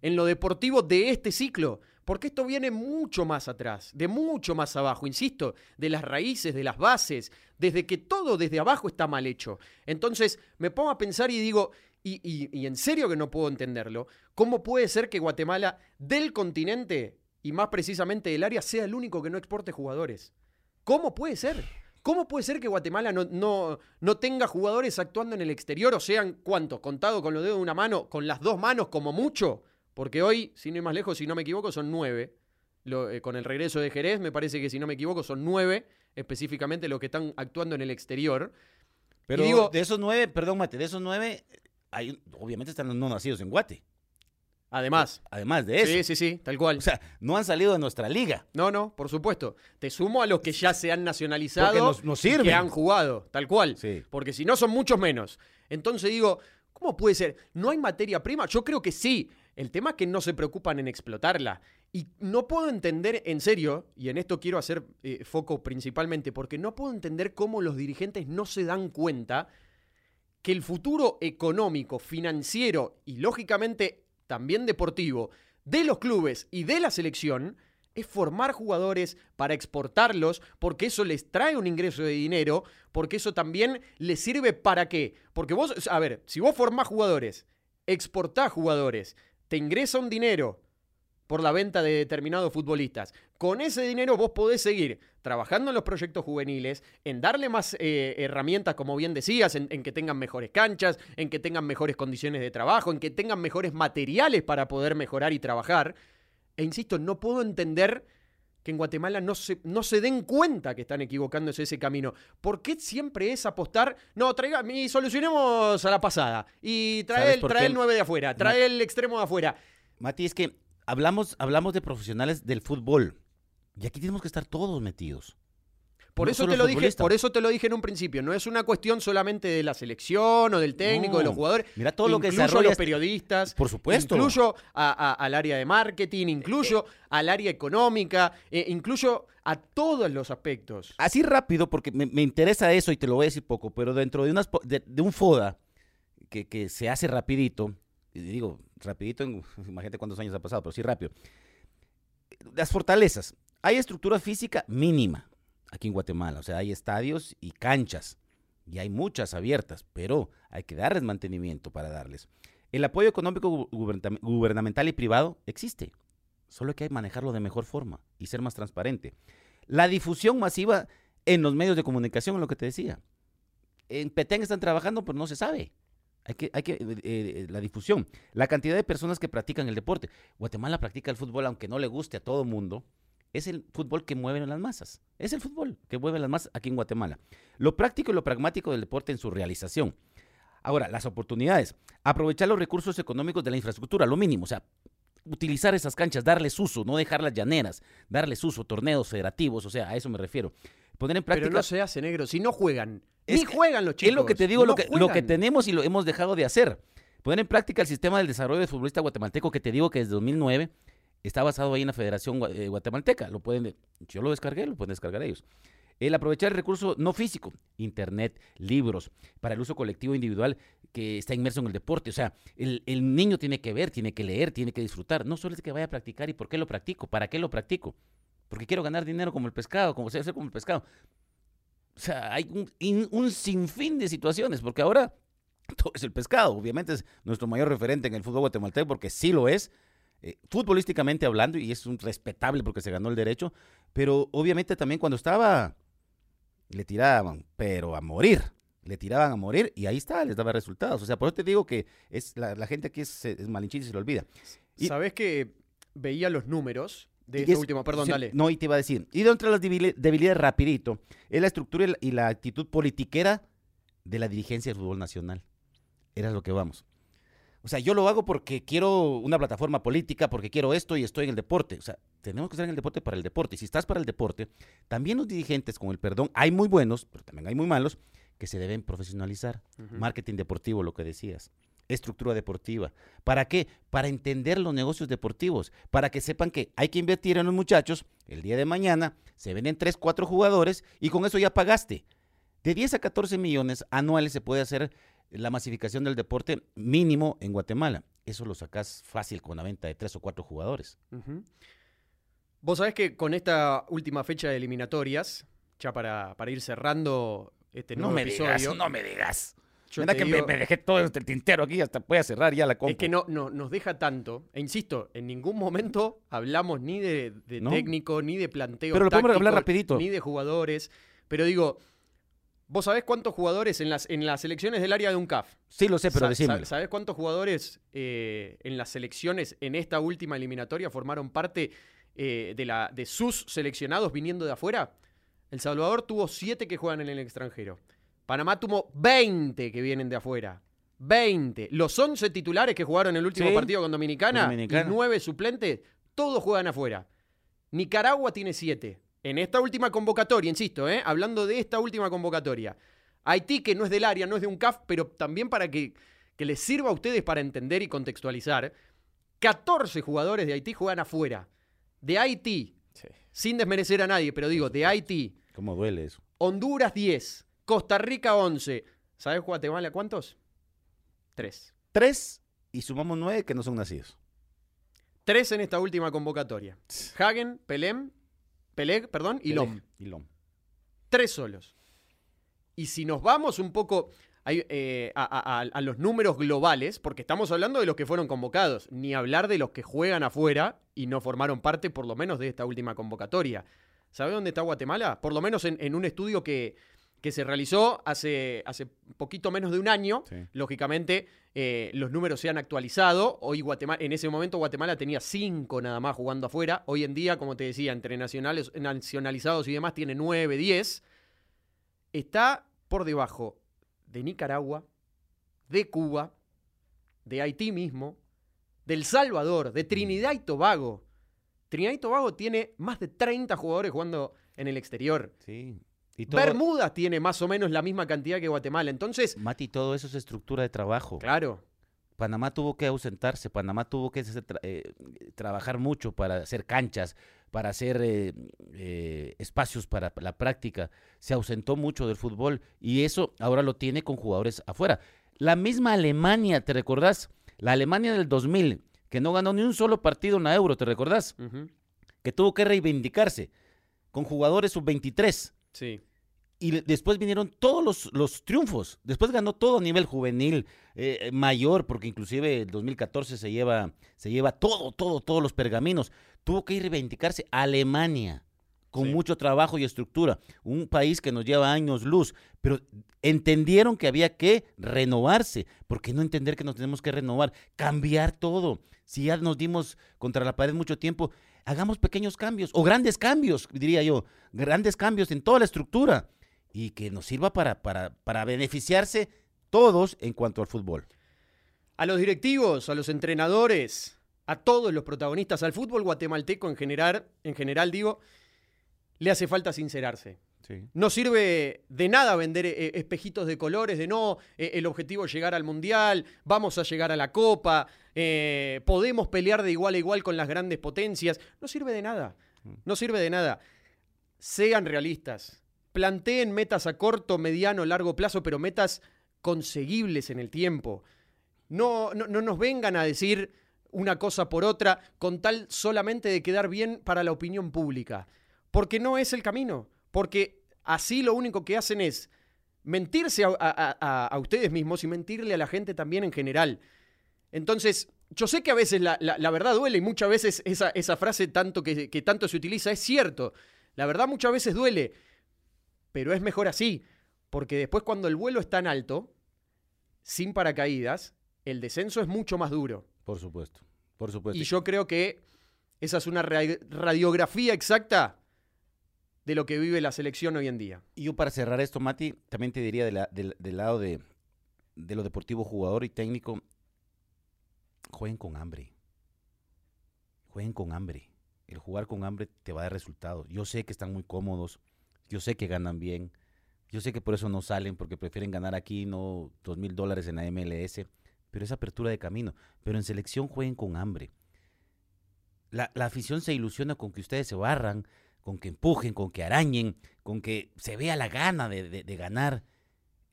en lo deportivo de este ciclo, porque esto viene mucho más atrás, de mucho más abajo, insisto, de las raíces, de las bases, desde que todo desde abajo está mal hecho. Entonces me pongo a pensar y digo, y, y en serio que no puedo entenderlo, ¿cómo puede ser que Guatemala del continente, y más precisamente del área, sea el único que no exporte jugadores? ¿Cómo puede ser? ¿Cómo puede ser que Guatemala no, no, no tenga jugadores actuando en el exterior? O sean, ¿cuántos? Contado con los dedos de una mano, con las dos manos como mucho. Porque hoy, si no hay más lejos, si no me equivoco, son nueve. Eh, con el regreso de Jerez, me parece que si no me equivoco, son nueve específicamente los que están actuando en el exterior. Pero digo, de esos nueve, perdón, Mate, de esos nueve, hay, obviamente están los no nacidos en Guate. Además. Además de eso. Sí, sí, sí, tal cual. O sea, no han salido de nuestra liga. No, no, por supuesto. Te sumo a los que ya se han nacionalizado. Nos, sirven. Que han jugado, tal cual. Sí. Porque si no, son muchos menos. Entonces digo, ¿cómo puede ser? ¿No hay materia prima? Yo creo que sí. El tema es que no se preocupan en explotarla. Y no puedo entender, en serio, y en esto quiero hacer eh, foco principalmente, porque no puedo entender cómo los dirigentes no se dan cuenta que el futuro económico, financiero y lógicamente también deportivo, de los clubes y de la selección es formar jugadores para exportarlos, porque eso les trae un ingreso de dinero, porque eso también les sirve para qué. Porque vos, a ver, si vos formás jugadores, exportás jugadores, te ingresa un dinero, por la venta de determinados futbolistas. Con ese dinero vos podés seguir trabajando en los proyectos juveniles, en darle más eh, herramientas, como bien decías, en, que tengan mejores canchas, en que tengan mejores condiciones de trabajo, en que tengan mejores materiales para poder mejorar y trabajar. E insisto, no puedo entender que en Guatemala no se, no se den cuenta que están equivocándose ese camino. ¿Por qué siempre es apostar? No, traiga, y solucionemos a la pasada. Y trae, el, trae el 9 de afuera, trae el extremo de afuera. Mati, es que hablamos, hablamos de profesionales del fútbol. Y aquí tenemos que estar todos metidos. Por eso, te lo dije, por eso te lo dije en un principio. No es una cuestión solamente de la selección o del técnico, de los jugadores. Mira todo lo que Incluyo a los este periodistas. Por supuesto. Incluyo al área de marketing, incluyo al área económica, eh, incluyo a todos los aspectos. Así rápido, porque me, interesa eso y te lo voy a decir poco, pero dentro de, unas, de, un FODA que, que se hace rapidito, y digo, rapidito, [laughs] imagínate cuántos años ha pasado, pero sí rápido. Las fortalezas. Hay estructura física mínima aquí en Guatemala, o sea, hay estadios y canchas, y hay muchas abiertas, pero hay que darles mantenimiento para darles. El apoyo económico gubernamental y privado existe, solo que hay que manejarlo de mejor forma y ser más transparente. La difusión masiva en los medios de comunicación, es lo que te decía. En Petén están trabajando, pero no se sabe. Hay que, hay que eh, eh, la difusión. La cantidad de personas que practican el deporte. Guatemala practica el fútbol, aunque no le guste a todo mundo. Es el fútbol que mueve las masas. Es el fútbol que mueve las masas aquí en Guatemala. Lo práctico y lo pragmático del deporte en su realización. Ahora, las oportunidades. Aprovechar los recursos económicos de la infraestructura, lo mínimo. O sea, utilizar esas canchas, darles uso, no dejarlas llaneras, darles uso, torneos federativos, o sea, a eso me refiero. Poner en práctica. Pero no se hace negro, si no juegan ni juegan los chicos. Es lo que te digo, lo, que, lo que tenemos y lo hemos dejado de hacer. Poner en práctica el sistema del desarrollo de futbolista guatemalteco que te digo que desde 2009 está basado ahí en la Federación eh, Guatemalteca. Lo pueden, yo lo descargué, lo pueden descargar ellos. El aprovechar el recurso no físico, internet, libros, para el uso colectivo e individual, que está inmerso en el deporte. O sea, el, el niño tiene que ver, tiene que leer, tiene que disfrutar. No solo es que vaya a practicar y por qué lo practico, para qué lo practico. Porque quiero ganar dinero como el pescado, como se hace como el pescado. O sea, hay un, un sinfín de situaciones, porque ahora [laughs] todo es el pescado. Obviamente es nuestro mayor referente en el fútbol guatemalteco, porque sí lo es, eh, futbolísticamente hablando, y es un respetable porque se ganó el derecho, pero obviamente también cuando estaba, le tiraban, pero a morir. Le tiraban a morir y ahí está, les daba resultados. O sea, por eso te digo que es la, la gente aquí es, es malinchita y se lo olvida. Y- ¿Sabés que veía los números de es- último? Perdón, sí, dale. No, y te iba a decir. Y dentro de las debili- debilidades, rapidito, es la estructura y la, y la actitud politiquera de la dirigencia del fútbol nacional. Era lo que vamos. O sea, yo lo hago porque quiero una plataforma política, porque quiero esto y estoy en el deporte. O sea, tenemos que estar en el deporte para el deporte. Y si estás para el deporte, también los dirigentes, con el perdón, hay muy buenos, pero también hay muy malos, que se deben profesionalizar. Marketing deportivo, lo que decías. Estructura deportiva. ¿Para qué? Para entender los negocios deportivos. Para que sepan que hay que invertir en los muchachos. El día de mañana se venden 3, 4 jugadores y con eso ya pagaste. De 10 a 14 millones anuales se puede hacer la masificación del deporte mínimo en Guatemala. Eso lo sacas fácil con la venta de 3 o 4 jugadores. Vos sabés que con esta última fecha de eliminatorias, ya para, para ir cerrando este nuevo episodio, no me digas. Mira que me, digo- me dejé todo el tintero aquí, hasta voy a cerrar ya la compra. Es que no, no, nos deja tanto, e insisto, en ningún momento hablamos ni de, de No. técnico, ni de planteo Pero lo podemos hablar táctico, rapidito. ni de jugadores. Pero digo, ¿vos sabés cuántos jugadores en las, en las selecciones del área de un CAF? Sí, lo sé, pero sa- ¿Sabés cuántos jugadores eh, en las selecciones en esta última eliminatoria formaron parte eh, de, la, de sus seleccionados viniendo de afuera? El Salvador tuvo 7 que juegan en el extranjero. Panamá tuvo 20 que vienen de afuera. 20. Los 11 titulares que jugaron el último Sí, partido con Dominicana, Dominicana. y 9 suplentes, todos juegan afuera. Nicaragua tiene 7. En esta última convocatoria, insisto, ¿eh? hablando de esta última convocatoria. Haití, que no es del área, no es de un CAF, pero también para que, que les sirva a ustedes para entender y contextualizar. 14 jugadores de Haití juegan afuera. De Haití, sin desmerecer a nadie, pero digo, de Haití. ¿Cómo duele eso? Honduras 10, Costa Rica 11. ¿Sabes Guatemala cuántos? Tres. Tres y sumamos nueve que no son nacidos. Tres en esta última convocatoria. Hagen, Pelem, Peleg, perdón, y Lom. Y Lom. Tres solos. Y si nos vamos un poco eh, a, a- a- a los números globales, porque estamos hablando de los que fueron convocados, ni hablar de los que juegan afuera y no formaron parte por lo menos de esta última convocatoria. ¿Sabe dónde está Guatemala? Por lo menos en, en un estudio que, que se realizó hace, hace poquito menos de un año. Sí. Lógicamente, eh, los números se han actualizado. Hoy Guatemala, en ese momento Guatemala tenía cinco nada más jugando afuera. Hoy en día, como te decía, entre nacionales, nacionalizados y demás, tiene nueve, diez. Está por debajo de Nicaragua, de Cuba, de Haití mismo, del Salvador, de Trinidad y Tobago. Trinidad y Tobago tiene más de 30 jugadores jugando en el exterior. Sí. Y todo, Bermudas tiene más o menos la misma cantidad que Guatemala. Entonces, Mati, todo eso es estructura de trabajo. claro, Panamá tuvo que ausentarse, Panamá tuvo que eh, trabajar mucho para hacer canchas, para hacer eh, eh, espacios para la práctica. Se ausentó mucho del fútbol y eso ahora lo tiene con jugadores afuera. La misma Alemania, ¿te recordás? La Alemania del 2000, que no ganó ni un solo partido en la Euro, ¿te recordás? Que tuvo que reivindicarse con jugadores sub-23. Sí. Y después vinieron todos los, los triunfos. Después ganó todo a nivel juvenil, eh, mayor, porque inclusive el 2014 se lleva, se lleva todo, todo, todos los pergaminos. Tuvo que ir a reivindicarse Alemania, con Sí. mucho trabajo y estructura. Un país que nos lleva años luz, pero entendieron que había que renovarse. ¿Por qué no entender que nos tenemos que renovar? Cambiar todo. Si ya nos dimos contra la pared mucho tiempo, hagamos pequeños cambios, o grandes cambios, diría yo, grandes cambios en toda la estructura y que nos sirva para, para, para beneficiarse todos en cuanto al fútbol. A los directivos, a los entrenadores, a todos los protagonistas, al fútbol guatemalteco en general, en general digo, le hace falta sincerarse. No sirve de nada vender eh, espejitos de colores, de no, eh, el objetivo es llegar al Mundial, vamos a llegar a la Copa, eh, podemos pelear de igual a igual con las grandes potencias. No sirve de nada, no sirve de nada. Sean realistas, planteen metas a corto, mediano, largo plazo, pero metas conseguibles en el tiempo. No, no, no nos vengan a decir una cosa por otra con tal solamente de quedar bien para la opinión pública. Porque no es el camino. Porque así lo único que hacen es mentirse a, ustedes mismos y mentirle a la gente también en general. Entonces, yo sé que a veces la, verdad duele y muchas veces esa, esa frase tanto que, que tanto se utiliza es cierto. La verdad muchas veces duele, pero es mejor así, porque después cuando el vuelo es tan alto, sin paracaídas, el descenso es mucho más duro. Por supuesto, por supuesto. Y yo creo que esa es una radiografía exacta de lo que vive la selección hoy en día. Y yo para cerrar esto, Mati, también te diría del lado de, lo deportivo jugador y técnico, jueguen con hambre. Jueguen con hambre. El jugar con hambre te va a dar resultados. Yo sé que están muy cómodos, yo sé que ganan bien, yo sé que por eso no salen, porque prefieren ganar aquí, no dos mil dólares en la MLS, pero es apertura de camino. Pero en selección jueguen con hambre. La, afición se ilusiona con que ustedes se barran, con que empujen, con que arañen, con que se vea la gana de, ganar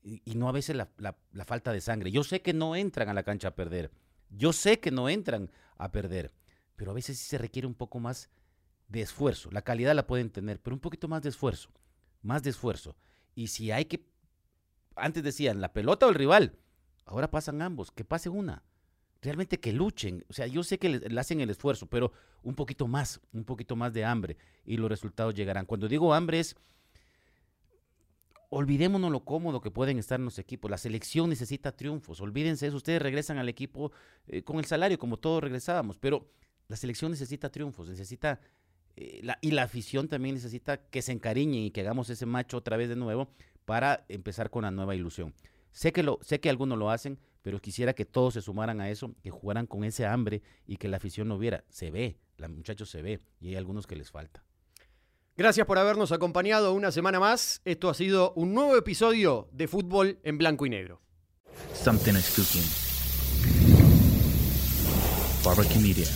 y, no a veces la, la, falta de sangre. Yo sé que no entran a la cancha a perder, yo sé que no entran a perder, pero a veces sí se requiere un poco más de esfuerzo. La calidad la pueden tener, pero un poquito más de esfuerzo, más de esfuerzo. Y si hay que, antes decían, la pelota o el rival, ahora pasan ambos, que pase una. Realmente que luchen. O sea, yo sé que le, hacen el esfuerzo, pero un poquito más, un poquito más de hambre y los resultados llegarán. Cuando digo hambre es, olvidémonos lo cómodo que pueden estar los equipos. La selección necesita triunfos. Olvídense eso. Ustedes regresan al equipo eh, con el salario, como todos regresábamos, pero la selección necesita triunfos, necesita eh, y la afición también necesita que se encariñen y que hagamos ese macho otra vez de nuevo para empezar con la nueva ilusión. Sé que, lo, sé que algunos lo hacen, pero quisiera que todos se sumaran a eso, que jugaran con ese hambre y que la afición no viera. Se ve, la muchachos se ve y hay algunos que les falta. Gracias por habernos acompañado una semana más. Esto ha sido un nuevo episodio de Fútbol en Blanco y Negro. Something is cooking. Barbecue Media.